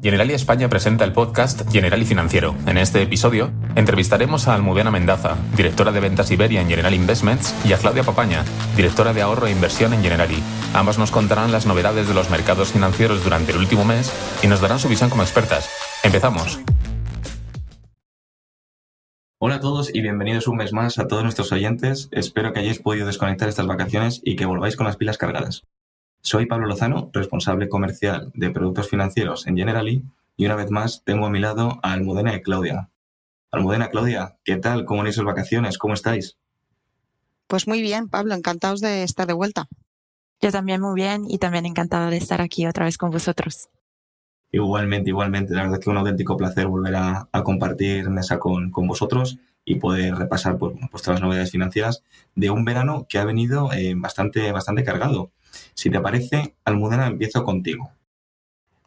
Generali España presenta el podcast Generali Financiero. En este episodio entrevistaremos a Almudena Mendaza, directora de ventas Iberia en General Investments, y a Claudia Papaña, directora de ahorro e inversión en Generali. Ambas nos contarán las novedades de los mercados financieros durante el último mes y nos darán su visión como expertas. Empezamos. Hola a todos y bienvenidos un mes más a todos nuestros oyentes. Espero que hayáis podido desconectar estas vacaciones y que volváis con las pilas cargadas. Soy Pablo Lozano, responsable comercial de productos financieros en Generali, y una vez más tengo a mi lado a Almudena y Claudia. Almudena, Claudia, ¿qué tal? ¿Cómo han ido sus vacaciones? ¿Cómo estáis? Pues muy bien, Pablo, encantados de estar de vuelta. Yo también muy bien y también encantada de estar aquí otra vez con vosotros. Igualmente, igualmente. La verdad es que un auténtico placer volver a, compartir mesa con, vosotros y poder repasar pues, pues, todas las novedades financieras de un verano que ha venido eh, bastante, bastante cargado. Si te parece, Almudena, empiezo contigo.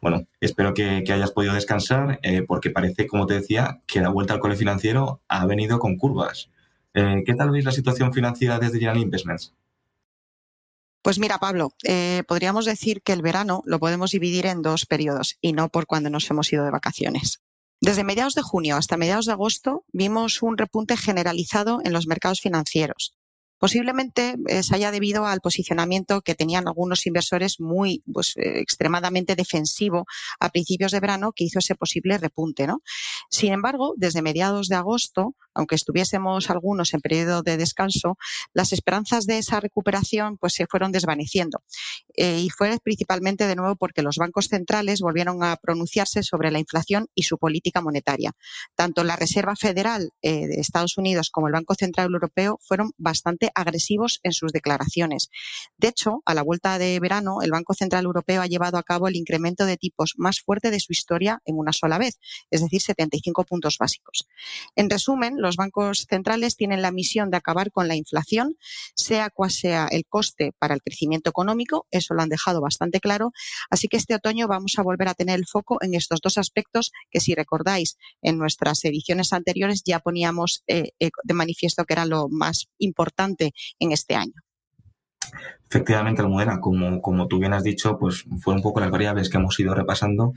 Bueno, espero que, hayas podido descansar eh, porque parece, como te decía, que la vuelta al cole financiero ha venido con curvas. Eh, ¿Qué tal veis la situación financiera desde General Investments? Pues mira, Pablo, eh, podríamos decir que el verano lo podemos dividir en dos periodos y no por cuando nos hemos ido de vacaciones. Desde mediados de junio hasta mediados de agosto vimos un repunte generalizado en los mercados financieros, Posiblemente eh, se haya debido al posicionamiento que tenían algunos inversores muy pues, eh, extremadamente defensivo a principios de verano que hizo ese posible repunte. ¿no? Sin embargo, desde mediados de agosto, aunque estuviésemos algunos en periodo de descanso, las esperanzas de esa recuperación pues, se fueron desvaneciendo. Eh, y fue principalmente de nuevo porque los bancos centrales volvieron a pronunciarse sobre la inflación y su política monetaria. Tanto la Reserva Federal de Estados Unidos como el Banco Central Europeo fueron bastante agresivos en sus declaraciones. De hecho, a la vuelta de verano, el Banco Central Europeo ha llevado a cabo el incremento de tipos más fuerte de su historia en una sola vez, es decir, 75 puntos básicos. En resumen, los bancos centrales tienen la misión de acabar con la inflación, sea cual sea el coste para el crecimiento económico, eso lo han dejado bastante claro, así que este otoño vamos a volver a tener el foco en estos dos aspectos que si recordáis en nuestras ediciones anteriores ya poníamos eh, eh, de manifiesto que era lo más importante en este año. Efectivamente, Almudena, como, como tú bien has dicho, pues fueron un poco las variables que hemos ido repasando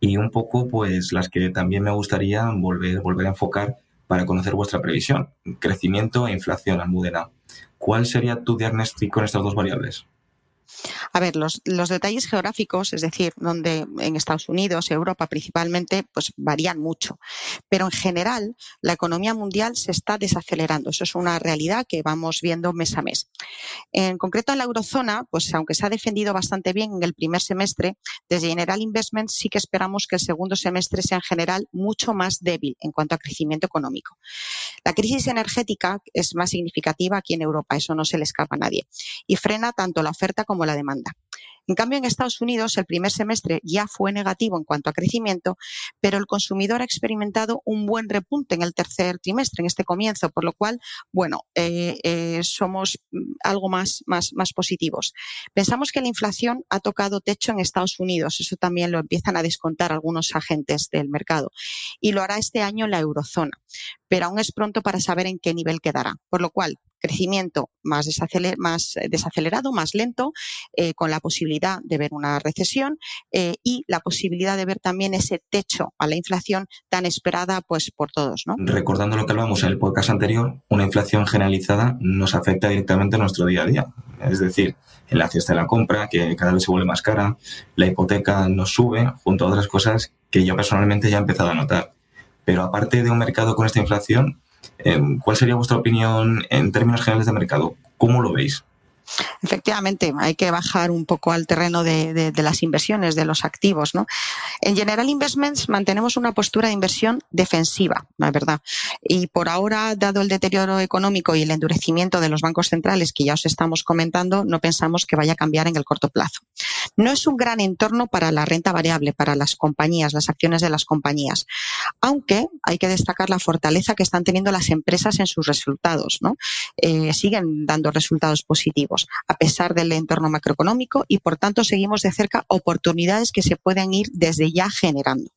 y un poco pues las que también me gustaría volver, volver a enfocar para conocer vuestra previsión. Crecimiento e inflación, Almudena. ¿Cuál sería tu diagnóstico en estas dos variables? A ver, los, detalles geográficos, es decir, donde en Estados Unidos, Europa principalmente, pues varían mucho. Pero en general, la economía mundial se está desacelerando. Eso es una realidad que vamos viendo mes a mes. En concreto, en la eurozona, pues aunque se ha defendido bastante bien en el primer semestre, desde General Investment sí que esperamos que el segundo semestre sea en general mucho más débil en cuanto a crecimiento económico. La crisis energética es más significativa aquí en Europa, eso no se le escapa a nadie, y frena tanto la oferta como la demanda. En cambio, en Estados Unidos el primer semestre ya fue negativo en cuanto a crecimiento, pero el consumidor ha experimentado un buen repunte en el tercer trimestre, en este comienzo, por lo cual, bueno, eh, eh, somos mm, algo más, más, más positivos. Pensamos que la inflación ha tocado techo en Estados Unidos, eso también lo empiezan a descontar algunos agentes del mercado, y lo hará este año en la eurozona, pero aún es pronto para saber en qué nivel quedará, por lo cual crecimiento más, eh, desacelerado, más lento, eh, con la posibilidad de ver una recesión eh, y la posibilidad de ver también ese techo a la inflación tan esperada pues, por todos. Recordando lo que hablábamos en el podcast anterior, una inflación generalizada nos afecta directamente a nuestro día a día. Es decir, en la cesta de la compra, que cada vez se vuelve más cara, la hipoteca nos sube, junto a otras cosas que yo personalmente ya he empezado a notar. Pero aparte de un mercado con esta inflación, ¿Cuál sería vuestra opinión en términos generales de mercado? ¿Cómo lo veis? Efectivamente, hay que bajar un poco al terreno de, las inversiones, de los activos. ¿no? En General Investments mantenemos una postura de inversión defensiva, la verdad. Y por ahora, dado el deterioro económico y el endurecimiento de los bancos centrales que ya os estamos comentando, no pensamos que vaya a cambiar en el corto plazo. No es un gran entorno para la renta variable, para las compañías, las acciones de las compañías, aunque hay que destacar la fortaleza que están teniendo las empresas en sus resultados. ¿no? Eh, siguen dando resultados positivos a pesar del entorno macroeconómico y por tanto seguimos de cerca oportunidades que se pueden ir desde ya generando.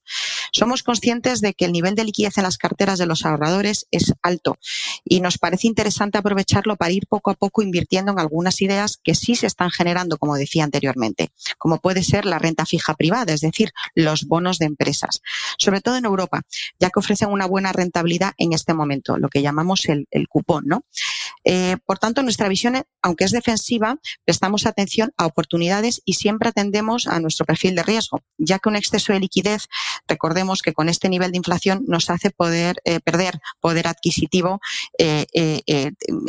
Somos conscientes de que el nivel de liquidez en las carteras de los ahorradores es alto y nos parece interesante aprovecharlo para ir poco a poco invirtiendo en algunas ideas que sí se están generando, como decía anteriormente, como puede ser la renta fija privada, es decir, los bonos de empresas, sobre todo en Europa, ya que ofrecen una buena rentabilidad en este momento, lo que llamamos el, cupón, ¿no? Eh, por tanto, nuestra visión, aunque es defensiva, prestamos atención a oportunidades y siempre atendemos a nuestro perfil de riesgo, ya que un exceso de liquidez, recordemos que con este nivel de inflación nos hace poder eh, perder poder adquisitivo, eh,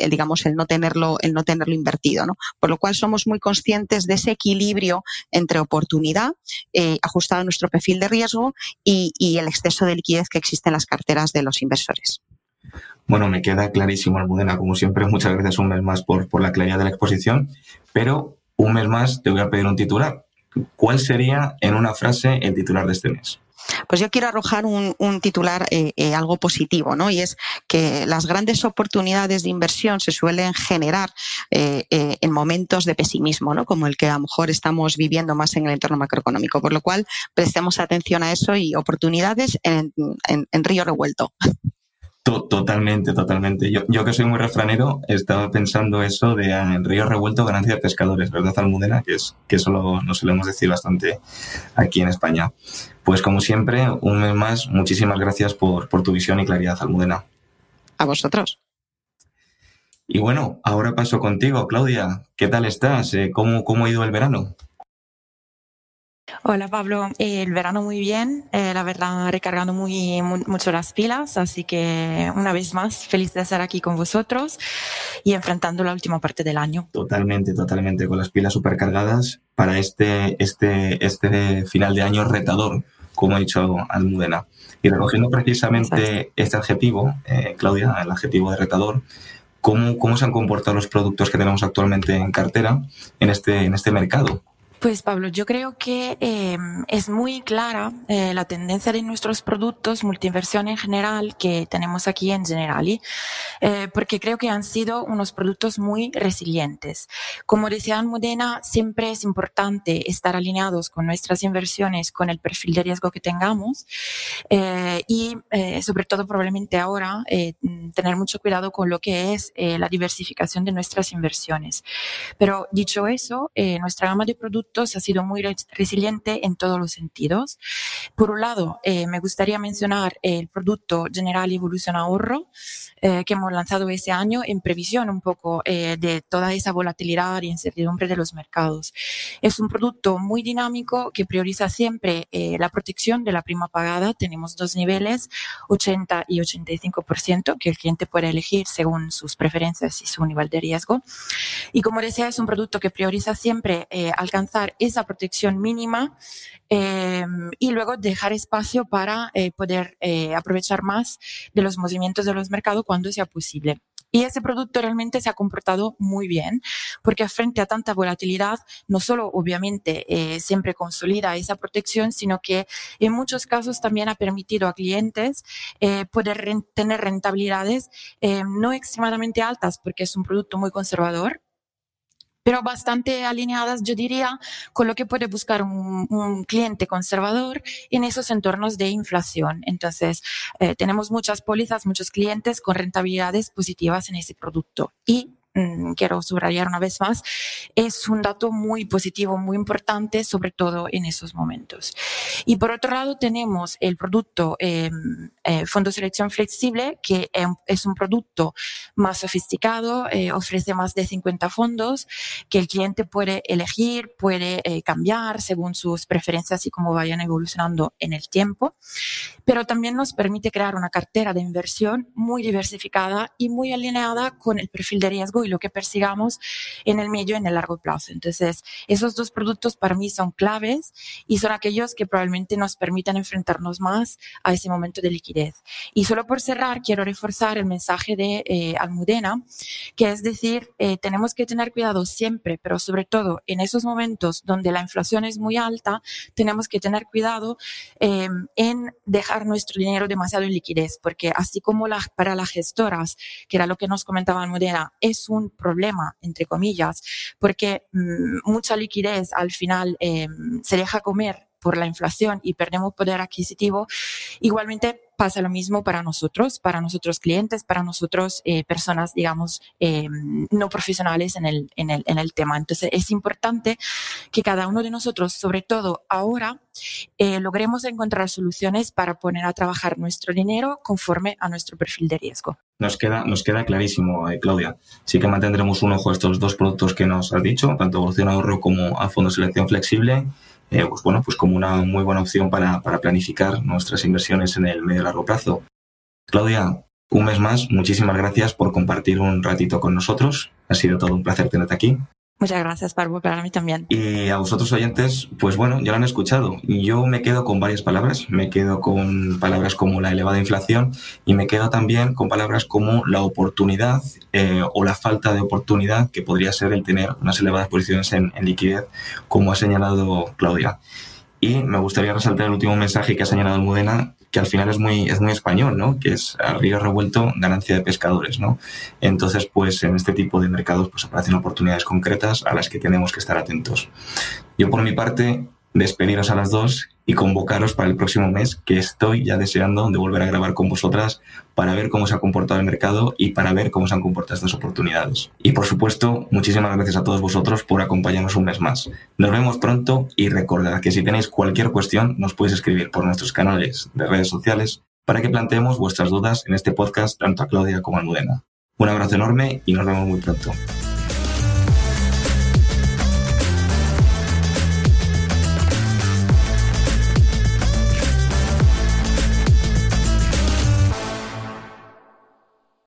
digamos, el no tenerlo, el no tenerlo invertido, ¿no? Por lo cual somos muy conscientes de ese equilibrio entre oportunidad ajustado a nuestro perfil de riesgo y, y el exceso de liquidez que existe en las carteras de los inversores. Bueno, me queda clarísimo, Almudena. Como siempre, muchas gracias un mes más por, por la claridad de la exposición. Pero un mes más te voy a pedir un titular. ¿Cuál sería, en una frase, el titular de este mes? Pues yo quiero arrojar un, titular eh, eh, algo positivo, ¿no? Y es que las grandes oportunidades de inversión se suelen generar eh, en momentos de pesimismo, ¿no? Como el que a lo mejor estamos viviendo más en el entorno macroeconómico. Por lo cual, prestemos atención a eso y oportunidades en río revuelto. Totalmente, totalmente. Yo, yo, que soy muy refranero, estaba pensando eso de ah, en río revuelto ganancia de pescadores, ¿verdad, Almudena? Que es que eso lo, nos solemos decir bastante aquí en España. Pues como siempre, un mes más, muchísimas gracias por, por tu visión y claridad, Almudena. A vosotros. Y bueno, ahora paso contigo, Claudia. ¿Qué tal estás? Eh, ¿Cómo, cómo ha ido el verano? Hola Pablo, el verano muy bien, eh, la verdad recargando muy, mucho las pilas, así que una vez más feliz de estar aquí con vosotros y enfrentando la última parte del año. Totalmente, totalmente, con las pilas supercargadas para este, este, este final de año retador, como ha dicho Almudena. Y recogiendo precisamente este adjetivo, eh, Claudia, el adjetivo de retador, ¿cómo, ¿cómo se han comportado los productos que tenemos actualmente en cartera en este, en este mercado? Pues Pablo, yo creo que eh, es muy clara eh, la tendencia de nuestros productos multiinversión en general que tenemos aquí en Generali, eh, porque creo que han sido unos productos muy resilientes. Como decía Modena, siempre es importante estar alineados con nuestras inversiones, con el perfil de riesgo que tengamos y sobre todo probablemente ahora tener mucho cuidado con lo que es la diversificación de nuestras inversiones. Pero dicho eso, nuestra gama de productos ha sido muy resiliente en todos los sentidos. Por un lado, eh, me gustaría mencionar el producto General Evolución Ahorro eh, que hemos lanzado ese año en previsión un poco eh, de toda esa volatilidad y incertidumbre de los mercados. Es un producto muy dinámico que prioriza siempre la protección de la prima pagada. Tenemos dos niveles, 80 y 85%, que el cliente puede elegir según sus preferencias y su nivel de riesgo. Y como decía, es un producto que prioriza siempre alcanzar esa protección mínima eh, y luego dejar espacio para eh, poder eh, aprovechar más de los movimientos de los mercados cuando sea posible. Y ese producto realmente se ha comportado muy bien, porque frente a tanta volatilidad, no solo obviamente siempre consolida esa protección, sino que en muchos casos también ha permitido a clientes poder tener rentabilidades no extremadamente altas, porque es un producto muy conservador, pero bastante alineadas, yo diría, con lo que puede buscar un, cliente conservador en esos entornos de inflación. Entonces, eh, tenemos muchas pólizas, muchos clientes con rentabilidades positivas en ese producto. Y quiero subrayar una vez más, es un dato muy positivo, muy importante, sobre todo en esos momentos. Y por otro lado, tenemos el producto eh, eh, Fondo Selección Flexible, que em, es un producto más sofisticado, eh, ofrece más de 50 fondos que el cliente puede elegir, puede cambiar según sus preferencias y cómo vayan evolucionando en el tiempo, pero también nos permite crear una cartera de inversión muy diversificada y muy alineada con el perfil de riesgo y lo que persigamos en el medio y en el largo plazo. Entonces, esos dos productos para mí son claves y son aquellos que probablemente nos permitan enfrentarnos más a ese momento de liquidez. Y solo por cerrar, quiero reforzar el mensaje de eh, Almudena, que es decir, eh, tenemos que tener cuidado siempre, pero sobre todo en esos momentos donde la inflación es muy alta, tenemos que tener cuidado eh, en dejar nuestro dinero demasiado en liquidez, porque así como la, para las gestoras, que era lo que nos comentaba Almudena, es un problema, entre comillas, porque mm, mucha liquidez al final em, se deja comer por la inflación y perdemos poder adquisitivo, igualmente pasa lo mismo para nosotros, para nosotros clientes, para nosotros eh, personas, digamos, eh, no profesionales en el, en, el, en el tema. Entonces es importante que cada uno de nosotros, sobre todo ahora, eh, logremos encontrar soluciones para poner a trabajar nuestro dinero conforme a nuestro perfil de riesgo. Nos queda, nos queda clarísimo, Claudia. Sí que mantendremos un ojo a estos dos productos que nos has dicho, tanto evolución ahorro como a fondo selección flexible eh, pues bueno, pues como una muy buena opción para, para planificar nuestras inversiones en el medio y largo plazo. Claudia, un mes más, muchísimas gracias por compartir un ratito con nosotros. Ha sido todo un placer tenerte aquí. Muchas gracias, Parvo, para mí también. Y a vosotros oyentes, pues bueno, ya lo han escuchado. Yo me quedo con varias palabras. Me quedo con palabras como la elevada inflación y me quedo también con palabras como la oportunidad eh, o la falta de oportunidad que podría ser el tener unas elevadas posiciones en, en liquidez, como ha señalado Claudia. Y me gustaría resaltar el último mensaje que ha señalado Almudena, que al final es muy, es muy español, ¿no? Que es al río revuelto, ganancia de pescadores, ¿no? Entonces, pues en este tipo de mercados pues aparecen oportunidades concretas a las que tenemos que estar atentos. Yo por mi parte despediros a las dos y convocaros para el próximo mes, que estoy ya deseando de volver a grabar con vosotras para ver cómo se ha comportado el mercado y para ver cómo se han comportado estas oportunidades. Y por supuesto, muchísimas gracias a todos vosotros por acompañarnos un mes más. Nos vemos pronto y recordad que si tenéis cualquier cuestión nos podéis escribir por nuestros canales de redes sociales para que planteemos vuestras dudas en este podcast tanto a Claudia como a Almudena. Un abrazo enorme y nos vemos muy pronto.